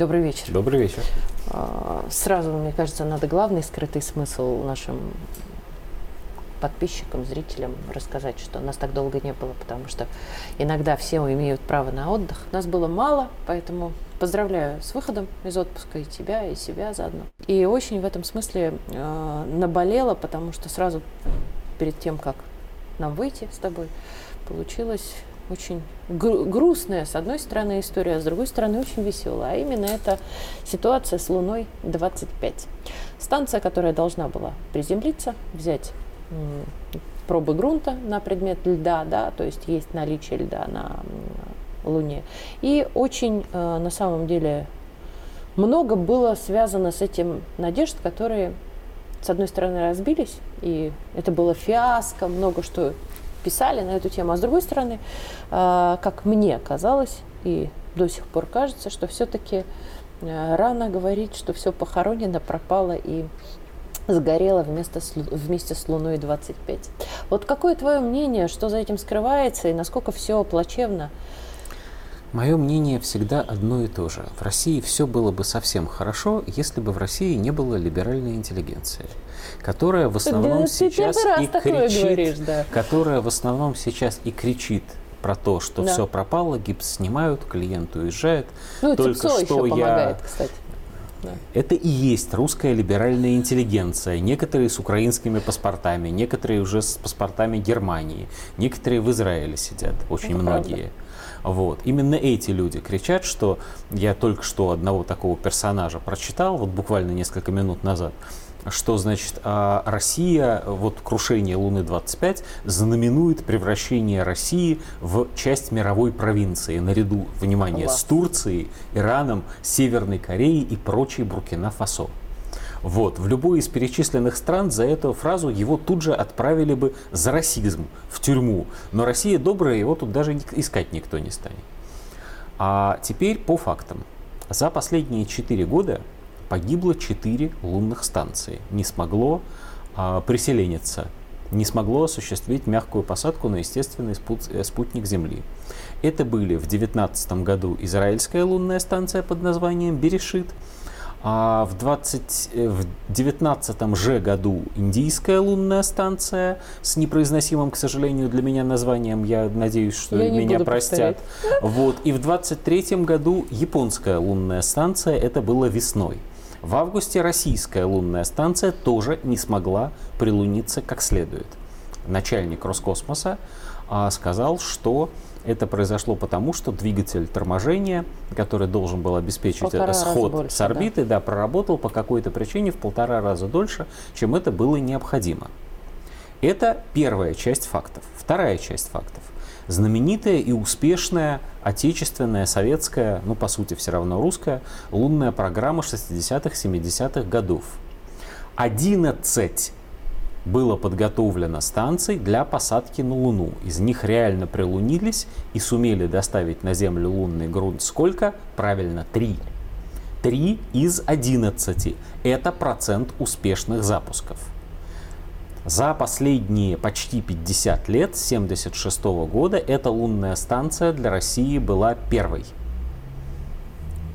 Добрый вечер. Добрый вечер. А, сразу, мне кажется, надо главный скрытый смысл нашим подписчикам, зрителям рассказать, что нас так долго не было, потому что иногда все имеют право на отдых. Нас было мало, поэтому поздравляю с выходом из отпуска и тебя, и себя заодно. И очень в этом смысле э, наболело, потому что сразу перед тем, как нам выйти с тобой, получилось очень гру- грустная, с одной стороны, история, а с другой стороны, очень веселая. А именно это ситуация с Луной 25. Станция, которая должна была приземлиться, взять пробы грунта на предмет льда, да, то есть есть наличие льда на Луне. И очень, э, на самом деле, много было связано с этим надежд, которые, с одной стороны, разбились, и это было фиаско, много что писали на эту тему, а с другой стороны, э, как мне казалось, и до сих пор кажется, что все-таки э, рано говорить, что все похоронено, пропало и сгорела вместо, вместе с Луной 25. Вот какое твое мнение, что за этим скрывается и насколько все плачевно? Мое мнение всегда одно и то же. В России все было бы совсем хорошо, если бы в России не было либеральной интеллигенции, которая в основном да, сейчас и кричит, говоришь, да. которая в основном сейчас и кричит про то, что да. все пропало, гипс снимают, клиент уезжает. Ну, Только что еще я, помогает, кстати. Да. Это и есть русская либеральная интеллигенция. Некоторые с украинскими паспортами, некоторые уже с паспортами Германии, некоторые в Израиле сидят, очень Это многие. Правда. Вот. Именно эти люди кричат, что я только что одного такого персонажа прочитал, вот буквально несколько минут назад, что значит а, Россия, вот крушение Луны-25 знаменует превращение России в часть мировой провинции наряду, внимание, Класс. с Турцией, Ираном, Северной Кореей и прочей Буркина-Фасо. Вот. В любой из перечисленных стран за эту фразу его тут же отправили бы за расизм в тюрьму. Но Россия добрая, его тут даже искать никто не станет. А теперь по фактам. За последние четыре года погибло 4 лунных станции. Не смогло а, приселениться, не смогло осуществить мягкую посадку на естественный э, спутник Земли. Это были в 2019 году израильская лунная станция под названием Берешит, а в, 20, э, в 19 же году индийская лунная станция с непроизносимым, к сожалению, для меня названием, я надеюсь, что я меня простят. Вот. И в 23 году японская лунная станция, это было весной. В августе российская лунная станция тоже не смогла прилуниться как следует. Начальник Роскосмоса а, сказал, что это произошло потому, что двигатель торможения, который должен был обеспечить полтора сход больше, с орбиты, да. да, проработал по какой-то причине в полтора раза дольше, чем это было необходимо. Это первая часть фактов. Вторая часть фактов знаменитая и успешная отечественная, советская, ну по сути все равно русская, лунная программа 60-х, 70-х годов. 11 было подготовлено станций для посадки на Луну. Из них реально прилунились и сумели доставить на Землю лунный грунт сколько? Правильно, 3. 3 из 11. Это процент успешных запусков. За последние почти 50 лет, с 1976 года, эта лунная станция для России была первой.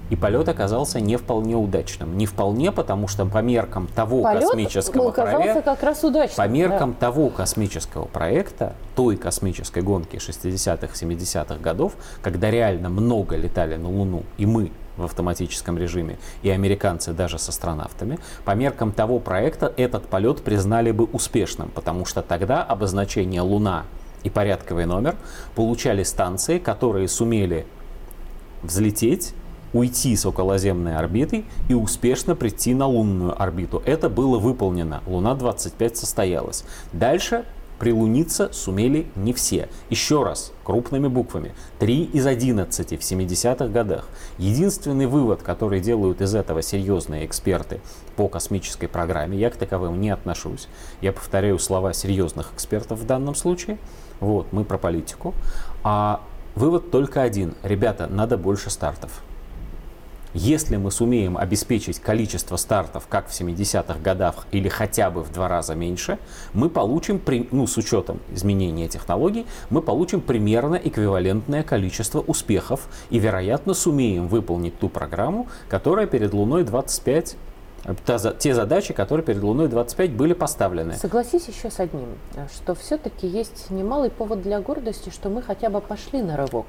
И полет оказался не вполне удачным. Не вполне, потому что по меркам того полет космического проекта... как раз удачным. По меркам да. того космического проекта, той космической гонки 60-х, 70-х годов, когда реально много летали на Луну, и мы в автоматическом режиме, и американцы даже с астронавтами, по меркам того проекта этот полет признали бы успешным, потому что тогда обозначение Луна и порядковый номер получали станции, которые сумели взлететь, уйти с околоземной орбиты и успешно прийти на лунную орбиту. Это было выполнено. Луна-25 состоялась. Дальше Прилуниться сумели не все. Еще раз, крупными буквами. 3 из 11 в 70-х годах. Единственный вывод, который делают из этого серьезные эксперты по космической программе, я к таковым не отношусь. Я повторяю слова серьезных экспертов в данном случае. Вот, мы про политику. А вывод только один. Ребята, надо больше стартов. Если мы сумеем обеспечить количество стартов, как в 70-х годах, или хотя бы в два раза меньше, мы получим, ну, с учетом изменения технологий, мы получим примерно эквивалентное количество успехов и, вероятно, сумеем выполнить ту программу, которая перед Луной 25 те задачи, которые перед Луной 25 были поставлены. Согласись еще с одним, что все-таки есть немалый повод для гордости, что мы хотя бы пошли на рывок.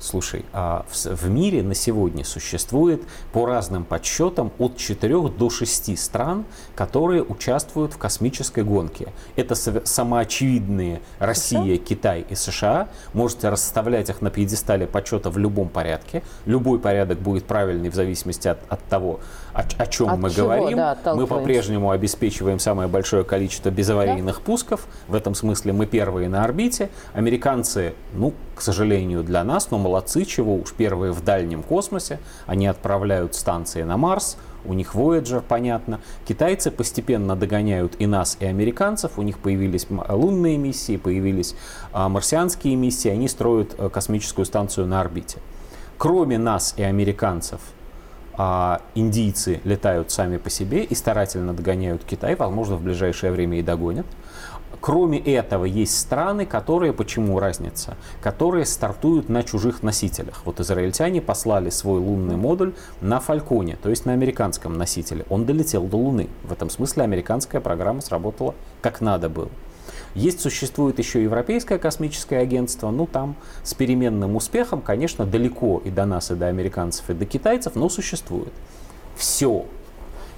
Слушай, а в, мире на сегодня существует по разным подсчетам от 4 до 6 стран, которые участвуют в космической гонке. Это самоочевидные Россия, США? Китай и США. Можете расставлять их на пьедестале подсчета в любом порядке. Любой порядок будет правильный в зависимости от, от того, о, о чем от мы чего, говорим. Да, мы по-прежнему обеспечиваем самое большое количество безаварийных да? пусков. В этом смысле мы первые на орбите. Американцы, ну, к сожалению для нас, но молодцы, чего уж первые в дальнем космосе. Они отправляют станции на Марс, у них Voyager, понятно. Китайцы постепенно догоняют и нас, и американцев. У них появились лунные миссии, появились а, марсианские миссии. Они строят а, космическую станцию на орбите. Кроме нас и американцев, а, индийцы летают сами по себе и старательно догоняют Китай. Возможно, в ближайшее время и догонят. Кроме этого, есть страны, которые, почему разница, которые стартуют на чужих носителях. Вот израильтяне послали свой лунный модуль на Фальконе, то есть на американском носителе. Он долетел до Луны. В этом смысле американская программа сработала как надо было. Есть, существует еще Европейское космическое агентство, ну там с переменным успехом, конечно, далеко и до нас, и до американцев, и до китайцев, но существует. Все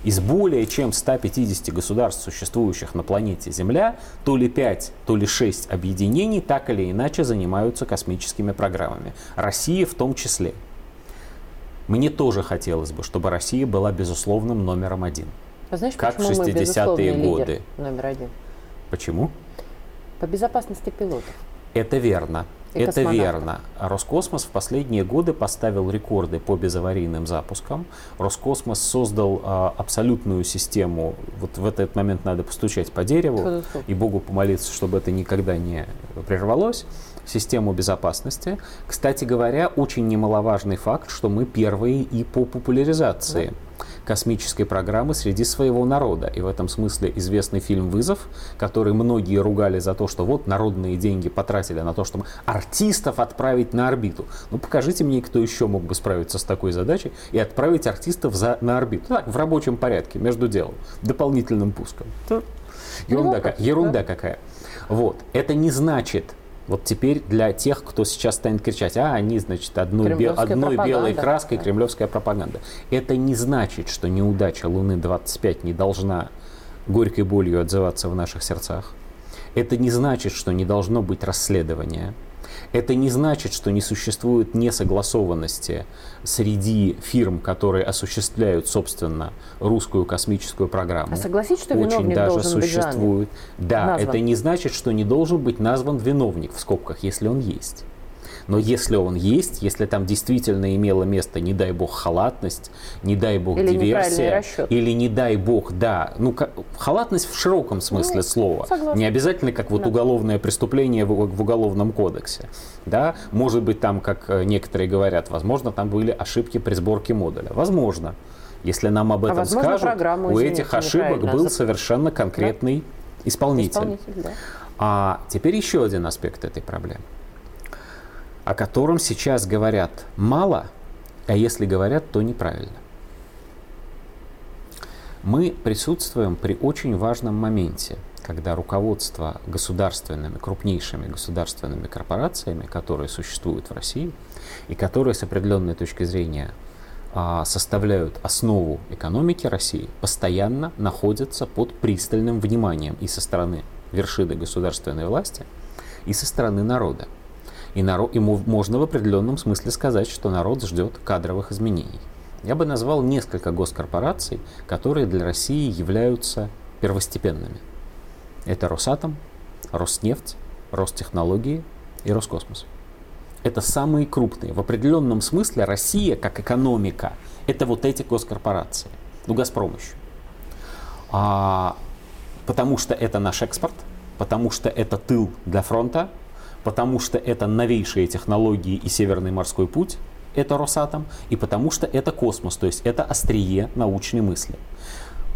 из более чем 150 государств, существующих на планете Земля, то ли 5, то ли 6 объединений так или иначе занимаются космическими программами. Россия в том числе. Мне тоже хотелось бы, чтобы Россия была безусловным номером один. А знаешь, как в 60-е годы. Номер один. Почему? По безопасности пилотов. Это верно. И Это верно. Роскосмос в последние годы поставил рекорды по безаварийным запускам. Роскосмос создал а, абсолютную систему. Вот в этот момент надо постучать по дереву и Богу помолиться, чтобы это никогда не прервалось. Систему безопасности. Кстати говоря, очень немаловажный факт, что мы первые и по популяризации. Да космической программы среди своего народа. И в этом смысле известный фильм «Вызов», который многие ругали за то, что вот народные деньги потратили на то, чтобы артистов отправить на орбиту. Ну покажите мне, кто еще мог бы справиться с такой задачей и отправить артистов за, на орбиту. Так, в рабочем порядке, между делом, дополнительным пуском. Ерунда, ерунда какая. Вот. Это не значит, вот теперь для тех, кто сейчас станет кричать, а они, значит, одной, бел, одной белой краской да. кремлевская пропаганда. Это не значит, что неудача Луны-25 не должна горькой болью отзываться в наших сердцах. Это не значит, что не должно быть расследования. Это не значит, что не существует несогласованности среди фирм, которые осуществляют, собственно, русскую космическую программу. А согласись, что Очень даже существует. Быть да, назван. это не значит, что не должен быть назван виновник в скобках, если он есть. Но если он есть, если там действительно имело место, не дай бог, халатность, не дай бог, или диверсия, или не дай бог, да, ну, халатность в широком смысле ну, слова. Согласна. Не обязательно как вот да. уголовное преступление в, в уголовном кодексе. Да? Может быть, там, как э, некоторые говорят, возможно, там были ошибки при сборке модуля. Возможно. Если нам об а этом а возможно, скажут, у этих ошибок был совершенно конкретный да? исполнитель. исполнитель да. А теперь еще один аспект этой проблемы о котором сейчас говорят мало, а если говорят, то неправильно. Мы присутствуем при очень важном моменте, когда руководство государственными, крупнейшими государственными корпорациями, которые существуют в России и которые с определенной точки зрения а, составляют основу экономики России, постоянно находятся под пристальным вниманием и со стороны вершины государственной власти, и со стороны народа. И, народ, и можно в определенном смысле сказать, что народ ждет кадровых изменений. Я бы назвал несколько госкорпораций, которые для России являются первостепенными. Это Росатом, Роснефть, Ростехнологии и Роскосмос. Это самые крупные. В определенном смысле Россия как экономика – это вот эти госкорпорации. Ну, Газпром еще. А, потому что это наш экспорт, потому что это тыл для фронта, потому что это новейшие технологии и Северный морской путь, это Росатом, и потому что это космос, то есть это острие научной мысли.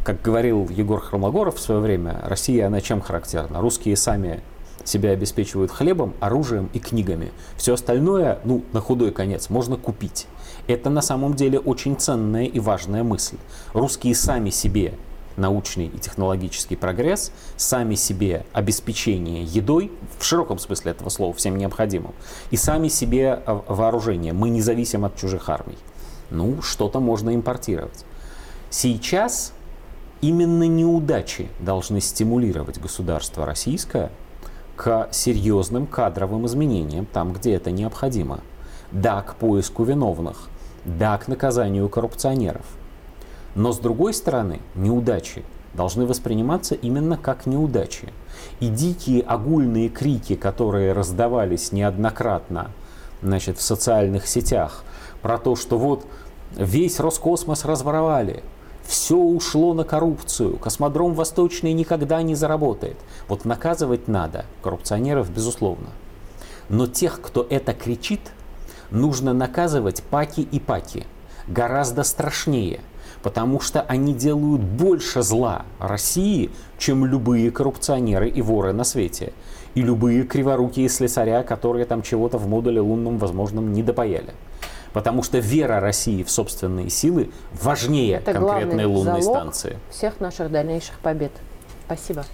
Как говорил Егор Хромогоров в свое время, Россия, она чем характерна? Русские сами себя обеспечивают хлебом, оружием и книгами. Все остальное, ну, на худой конец, можно купить. Это на самом деле очень ценная и важная мысль. Русские сами себе научный и технологический прогресс, сами себе обеспечение едой, в широком смысле этого слова, всем необходимым, и сами себе э, вооружение. Мы не зависим от чужих армий. Ну, что-то можно импортировать. Сейчас именно неудачи должны стимулировать государство российское к серьезным кадровым изменениям там, где это необходимо. Да, к поиску виновных, да, к наказанию коррупционеров. Но с другой стороны, неудачи должны восприниматься именно как неудачи. И дикие огульные крики, которые раздавались неоднократно значит, в социальных сетях про то, что вот весь Роскосмос разворовали, все ушло на коррупцию, космодром Восточный никогда не заработает. Вот наказывать надо коррупционеров, безусловно. Но тех, кто это кричит, нужно наказывать паки и паки. Гораздо страшнее – потому что они делают больше зла России, чем любые коррупционеры и воры на свете. И любые криворукие слесаря, которые там чего-то в модуле лунном, возможно, не допаяли. Потому что вера России в собственные силы важнее Это конкретной лунной станции. всех наших дальнейших побед. Спасибо.